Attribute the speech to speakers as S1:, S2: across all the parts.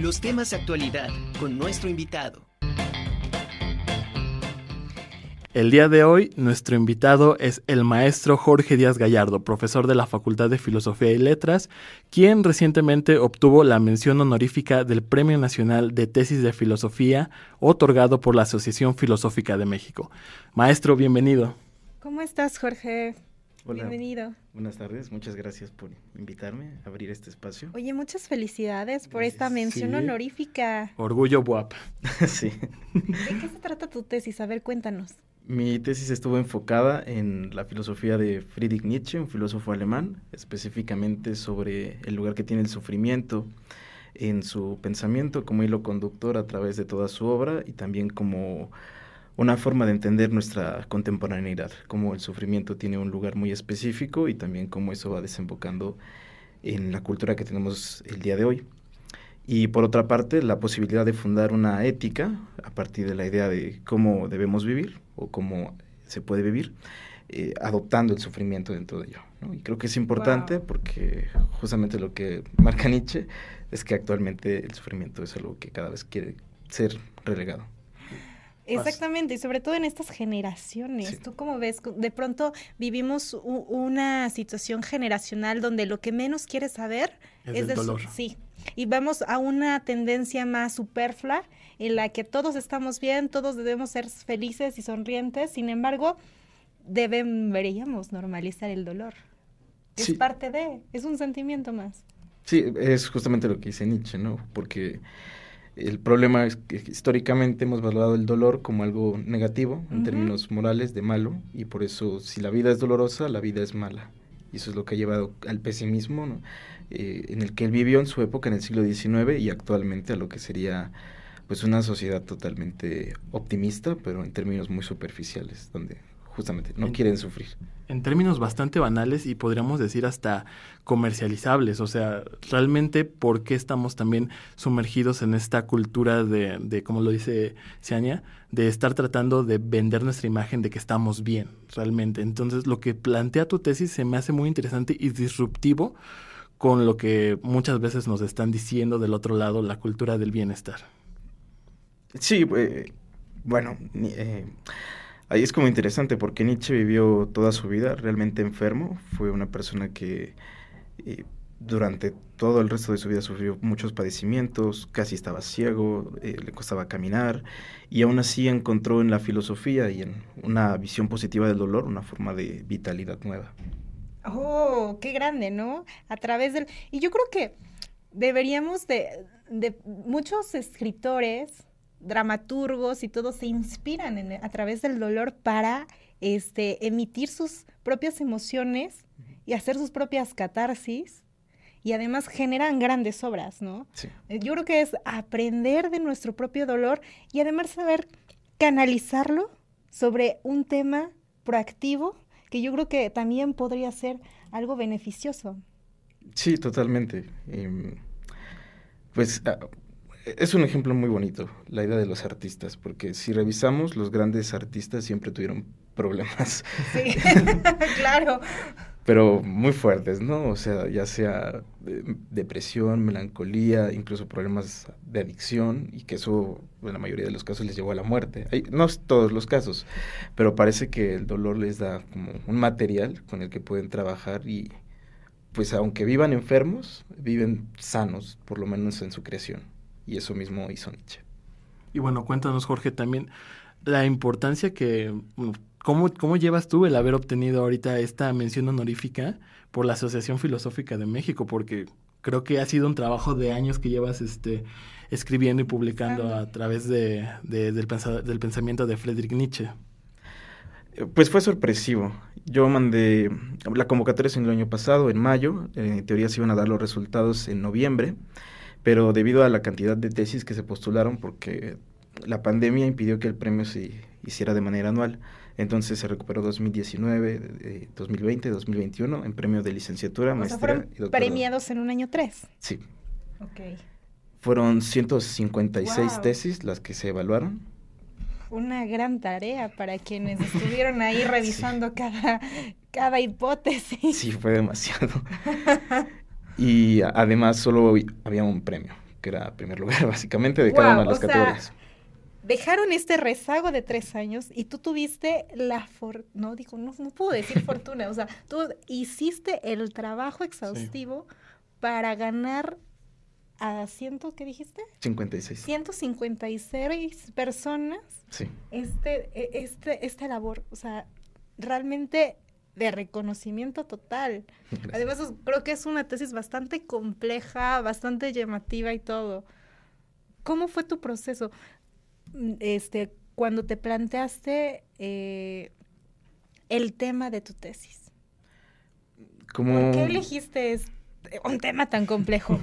S1: Los temas de actualidad con nuestro invitado.
S2: El día de hoy, nuestro invitado es el maestro Jorge Díaz Gallardo, profesor de la Facultad de Filosofía y Letras, quien recientemente obtuvo la mención honorífica del Premio Nacional de Tesis de Filosofía, otorgado por la Asociación Filosófica de México. Maestro, bienvenido.
S3: ¿Cómo estás, Jorge? Bienvenido.
S4: Buenas tardes, muchas gracias por invitarme a abrir este espacio.
S3: Oye, muchas felicidades por esta mención honorífica.
S2: Orgullo WAP.
S4: sí.
S3: ¿De qué se trata tu tesis? A ver, cuéntanos.
S4: Mi tesis estuvo enfocada en la filosofía de Friedrich Nietzsche, un filósofo alemán, específicamente sobre el lugar que tiene el sufrimiento en su pensamiento como hilo conductor a través de toda su obra y también como una forma de entender nuestra contemporaneidad, cómo el sufrimiento tiene un lugar muy específico y también cómo eso va desembocando en la cultura que tenemos el día de hoy. Y por otra parte, la posibilidad de fundar una ética a partir de la idea de cómo debemos vivir o cómo se puede vivir, eh, adoptando el sufrimiento dentro de ello. Y creo que es importante porque justamente lo que marca Nietzsche es que actualmente el sufrimiento es algo que cada vez quiere ser relegado.
S3: Exactamente, y sobre todo en estas generaciones. ¿Tú cómo ves? De pronto vivimos una situación generacional donde lo que menos quieres saber
S2: es, del dolor.
S3: Sí, y vamos a una tendencia más superflua en la que todos estamos bien, todos debemos ser felices y sonrientes, sin embargo, deberíamos normalizar el dolor. Es parte de, es un sentimiento más.
S4: Sí, es justamente lo que dice Nietzsche, ¿no? Porque el problema es que históricamente hemos valorado el dolor como algo negativo en términos morales, de malo, y por eso si la vida es dolorosa, la vida es mala. Y eso es lo que ha llevado al pesimismo, ¿no? Eh, en el que él vivió en su época, en el siglo XIX, y actualmente a lo que sería pues una sociedad totalmente optimista, pero en términos muy superficiales, donde justamente no quieren sufrir.
S2: En términos bastante banales y podríamos decir hasta comercializables, o sea, realmente por qué estamos también sumergidos en esta cultura de, de como lo dice Ciania, de estar tratando de vender nuestra imagen de que estamos bien, realmente. Entonces, lo que plantea tu tesis se me hace muy interesante y disruptivo con lo que muchas veces nos están diciendo del otro lado, la cultura del bienestar.
S4: Sí, eh, bueno, eh, ahí es como interesante porque Nietzsche vivió toda su vida realmente enfermo, fue una persona que eh, durante todo el resto de su vida sufrió muchos padecimientos, casi estaba ciego, le costaba caminar y aún así encontró en la filosofía y en una visión positiva del dolor una forma de vitalidad nueva.
S3: Oh, qué grande, ¿no? A través del... Y yo creo que deberíamos de, de muchos escritores, dramaturgos y todos se inspiran en, a través del dolor para este, emitir sus propias emociones y hacer sus propias catarsis y además generan grandes obras, ¿no?
S4: Sí.
S3: Eh, yo creo que es aprender de nuestro propio dolor y además saber canalizarlo sobre un tema proactivo que yo creo que también podría ser algo beneficioso.
S4: Sí, totalmente. Em, pues ah, es un ejemplo muy bonito, la idea de los artistas, porque si revisamos, los grandes artistas siempre tuvieron problemas.
S3: Sí, claro.
S4: Pero muy fuertes, ¿no? O sea, ya sea depresión, melancolía, incluso problemas de adicción, y que eso en la mayoría de los casos les llevó a la muerte. Hay, no todos los casos, pero parece que el dolor les da como un material con el que pueden trabajar y pues aunque vivan enfermos, viven sanos, por lo menos en su creación. Y eso mismo hizo Nietzsche.
S2: Y bueno, cuéntanos Jorge también la importancia que ¿Cómo, ¿Cómo llevas tú el haber obtenido ahorita esta mención honorífica por la Asociación Filosófica de México? Porque creo que ha sido un trabajo de años que llevas este, escribiendo y publicando a través de, del, del pensamiento de Friedrich Nietzsche.
S4: Pues fue sorpresivo. Yo mandé la convocatoria en el año pasado, en mayo. En teoría se iban a dar los resultados en noviembre, pero debido a la cantidad de tesis que se postularon, porque la pandemia impidió que el premio se hiciera de manera anual, entonces se recuperó 2019, 2020, 2021 en premio de licenciatura, maestría
S3: y premiados en un año tres.
S4: Sí.
S3: Ok.
S4: Fueron 156 tesis las que se evaluaron.
S3: Una gran tarea para quienes estuvieron ahí revisando cada, cada hipótesis.
S4: Sí, fue demasiado. y además solo había un premio que era primer lugar básicamente de cada una de las categorías.
S3: dejaron este rezago de tres años y tú tuviste la for no digo no, no puedo decir fortuna o sea tú hiciste el trabajo exhaustivo para ganar a ciento, ¿qué dijiste?
S4: 56.
S3: 156 personas.
S4: Sí.
S3: Este, e, este, esta labor, o sea, realmente de reconocimiento total. Además, creo que es una tesis bastante compleja, bastante llamativa y todo. ¿Cómo fue tu proceso? Mm, este, cuando te planteaste eh, el tema de tu tesis. ¿Por qué elegiste esto? un tema tan complejo.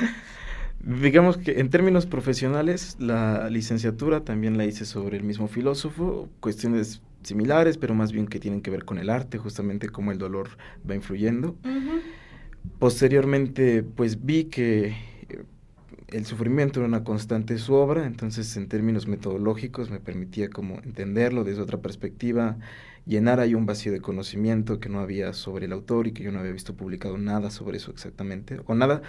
S4: Digamos que en términos profesionales, la licenciatura también la hice sobre el mismo filósofo, cuestiones similares, pero más bien que tienen que ver con el arte, justamente cómo el dolor va influyendo. Posteriormente, pues vi que eh, el sufrimiento era una constante de su obra, entonces en términos metodológicos me permitía como entenderlo desde otra perspectiva, llenar ahí un vacío de conocimiento que no había sobre el autor y que yo no había visto publicado nada sobre eso exactamente, o nada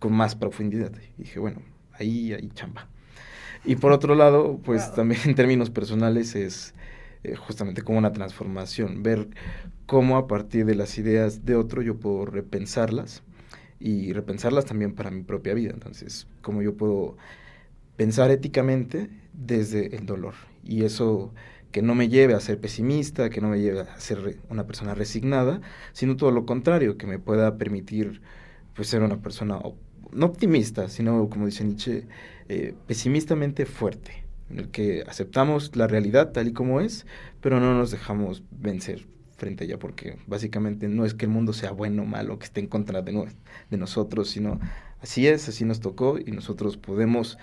S4: con más profundidad. Y dije, bueno, ahí hay chamba. Y por otro lado, pues también en términos personales es eh, justamente como una transformación, ver cómo a partir de las ideas de otro yo puedo repensarlas y repensarlas también para mi propia vida. Entonces, cómo yo puedo pensar éticamente desde el dolor. Y eso que no me lleve a ser pesimista, que no me lleve a ser una persona resignada, sino todo lo contrario, que me pueda permitir pues ser una persona no optimista, sino como dice Nietzsche, eh, pesimistamente fuerte, en el que aceptamos la realidad tal y como es, pero no nos dejamos vencer frente a ella, porque básicamente no es que el mundo sea bueno o malo, que esté en contra de, de nosotros, sino así es, así nos tocó y nosotros podemos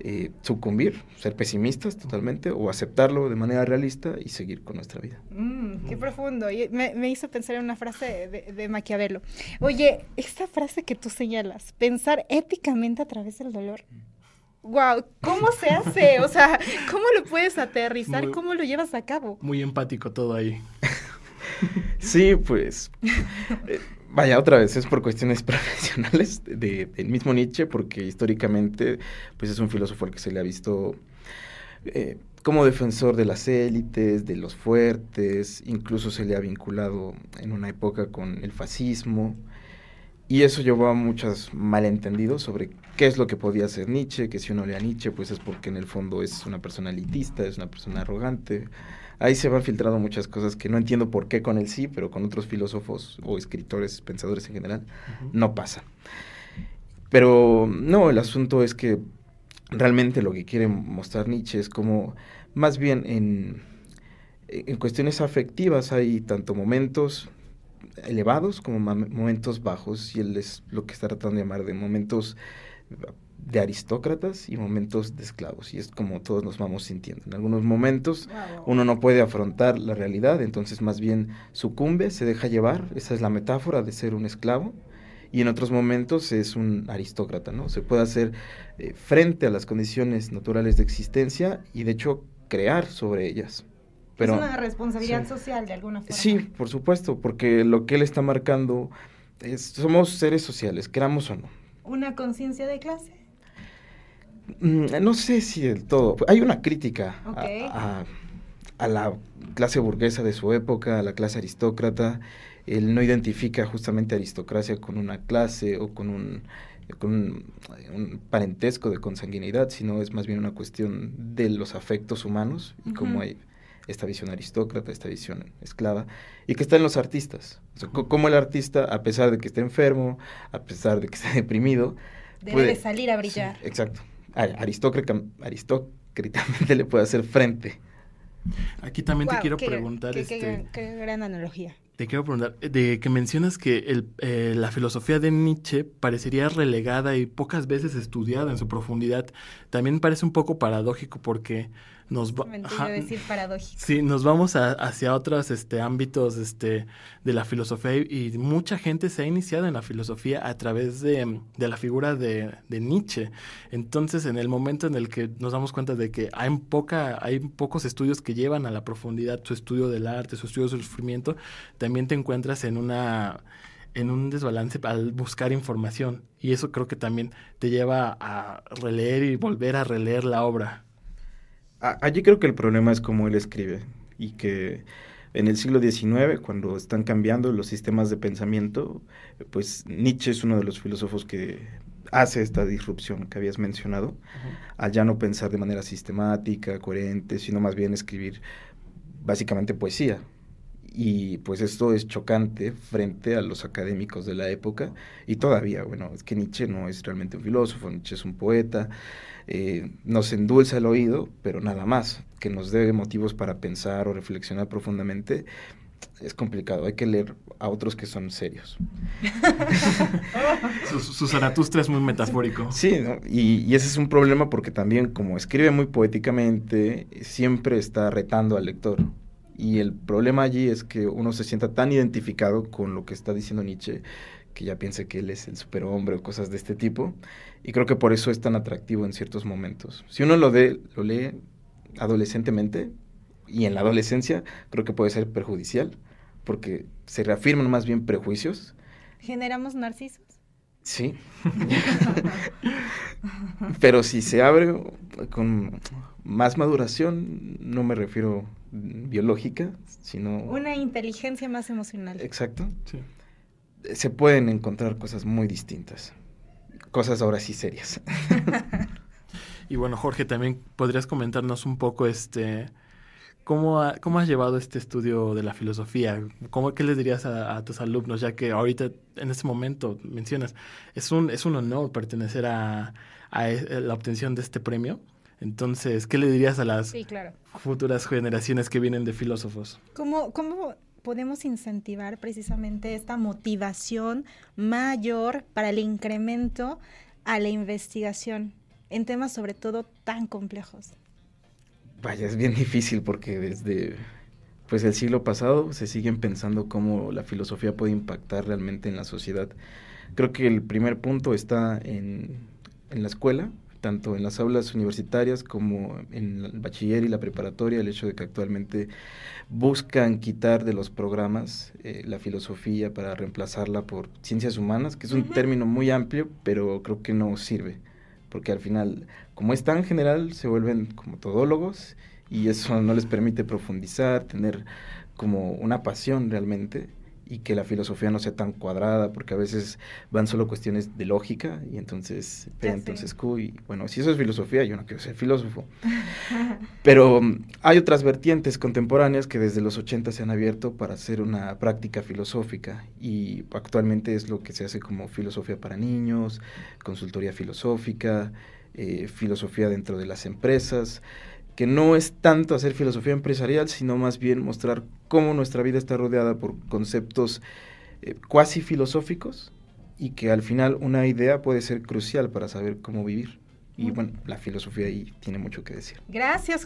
S4: eh, sucumbir, ser pesimistas totalmente o aceptarlo de manera realista y seguir con nuestra vida.
S3: Mm, qué profundo. Me, hizo pensar en una frase de, de, Maquiavelo. Oye, esta frase que tú señalas, pensar éticamente a través del dolor. Wow, ¿cómo se hace? O sea, ¿cómo lo puedes aterrizar? ¿Cómo lo llevas a cabo?
S2: Muy empático todo ahí.
S4: sí, pues. Eh, Vaya, otra vez, es por cuestiones profesionales de, del mismo Nietzsche, porque históricamente pues es un filósofo al que se le ha visto eh, como defensor de las élites, de los fuertes, incluso se le ha vinculado en una época con el fascismo, y eso llevó a muchos malentendidos sobre qué es lo que podía hacer Nietzsche, que si uno lee a Nietzsche, pues es porque en el fondo es una persona elitista, es una persona arrogante, ahí se van filtrando muchas cosas que no entiendo por qué con él sí, pero con otros filósofos o escritores, pensadores en general, no pasa. Pero no, el asunto es que realmente lo que quiere mostrar Nietzsche es como, más bien en, en cuestiones afectivas hay tanto momentos elevados como momentos bajos, y él es lo que está tratando de llamar de momentos de aristócratas y momentos de esclavos. Y es como todos nos vamos sintiendo. En algunos momentos uno no puede afrontar la realidad, entonces más bien sucumbe, se deja llevar. Esa es la metáfora de ser un esclavo. Y en otros momentos es un aristócrata, ¿no? Se puede hacer eh, frente a las condiciones naturales de existencia y de hecho crear sobre ellas.
S3: Pero, es una responsabilidad social de alguna forma.
S4: Sí, por supuesto, porque lo que él está marcando es, somos seres sociales, queramos o no.
S3: ¿Una conciencia de clase?
S4: Mm, no sé si del todo. Hay una crítica a, la clase burguesa de su época, a la clase aristócrata. Él no identifica justamente aristocracia con una clase o con un, con un, parentesco de consanguinidad, sino es más bien una cuestión de los afectos humanos y cómo hay esta visión aristócrata, esta visión esclava, y que está en los artistas. como el artista, a pesar de que esté enfermo, a pesar de que esté deprimido,
S3: debe salir a brillar.
S4: exacto aristócritamente le puede hacer frente.
S2: Aquí también te quiero preguntar.
S3: Qué, este, qué, gran analogía.
S2: Te quiero preguntar, de que mencionas que el, eh, la filosofía de Nietzsche parecería relegada y pocas veces estudiada en su profundidad, también parece un poco paradójico porque nos
S3: decir
S2: Sí, nos vamos hacia otros este, ámbitos este, de la filosofía y, mucha gente se ha iniciado en la filosofía a través de, la figura de, Nietzsche. Entonces, en el momento en el que nos damos cuenta de que hay, poca, hay pocos estudios que llevan a la profundidad su estudio del arte, su estudio del sufrimiento, también te encuentras en una en un desbalance al buscar información. Y eso creo que también te lleva a releer y volver a releer la obra.
S4: Allí creo que el problema es cómo él escribe y que en el siglo XIX, cuando están cambiando los sistemas de pensamiento, pues Nietzsche es uno de los filósofos que hace esta disrupción que habías mencionado, al ya no pensar de manera sistemática, coherente, sino más bien escribir básicamente poesía. Y pues esto es chocante frente a los académicos de la época y todavía, bueno, es que Nietzsche no es realmente un filósofo, Nietzsche es un poeta, eh, nos endulza el oído, pero nada más, que nos dé motivos para pensar o reflexionar profundamente, es complicado, hay que leer a otros que son serios.
S2: su, Zaratustra es muy metafórico.
S4: Sí, y, y, ese es un problema porque también como escribe muy poéticamente, siempre está retando al lector. Y el problema allí es que uno se sienta tan identificado con lo que está diciendo Nietzsche que ya piense que él es el superhombre o cosas de este tipo. Y creo que por eso es tan atractivo en ciertos momentos. Si uno lo, de, lo lee adolescentemente y en la adolescencia, creo que puede ser perjudicial porque se reafirman más bien prejuicios.
S3: ¿Generamos narcisos?
S4: Sí. Pero si se abre con más maduración, no me refiero biológica, sino...
S3: Una inteligencia más emocional.
S4: Exacto. Sí se pueden encontrar cosas muy distintas. Cosas ahora sí serias.
S2: y bueno, Jorge, también podrías comentarnos un poco este cómo, cómo has llevado este estudio de la filosofía. ¿Cómo, ¿Qué les dirías a, tus alumnos? Ya que ahorita, en este momento, mencionas, es un, es un honor pertenecer a, a e, la obtención de este premio. Entonces, ¿qué le dirías a las futuras generaciones que vienen de filósofos?
S3: ¿Cómo, cómo podemos incentivar precisamente esta motivación mayor para el incremento a la investigación en temas sobre todo tan complejos?
S4: Vaya, es bien difícil porque desde pues el siglo pasado se siguen pensando cómo la filosofía puede impactar realmente en la sociedad. Creo que el primer punto está en, en la escuela, tanto en las aulas universitarias como en el bachiller y la preparatoria, el hecho de que actualmente buscan quitar de los programas eh, la filosofía para reemplazarla por ciencias humanas, que es un término muy amplio, pero creo que no sirve, porque al final, como es tan general, se vuelven como todólogos y eso no les permite profundizar, tener como una pasión realmente y que la filosofía no sea tan cuadrada, porque a veces van solo cuestiones de lógica y entonces entonces Q y bueno, si eso es filosofía, yo no quiero ser filósofo. Pero mm, hay otras vertientes contemporáneas que desde los 80 se han abierto para hacer una práctica filosófica y actualmente es lo que se hace como filosofía para niños, consultoría filosófica, eh, filosofía dentro de las empresas que no es tanto hacer filosofía empresarial, sino más bien mostrar cómo nuestra vida está rodeada por conceptos eh, cuasi filosóficos y que al final una idea puede ser crucial para saber cómo vivir. Y bueno, la filosofía ahí tiene mucho que decir.
S3: Gracias,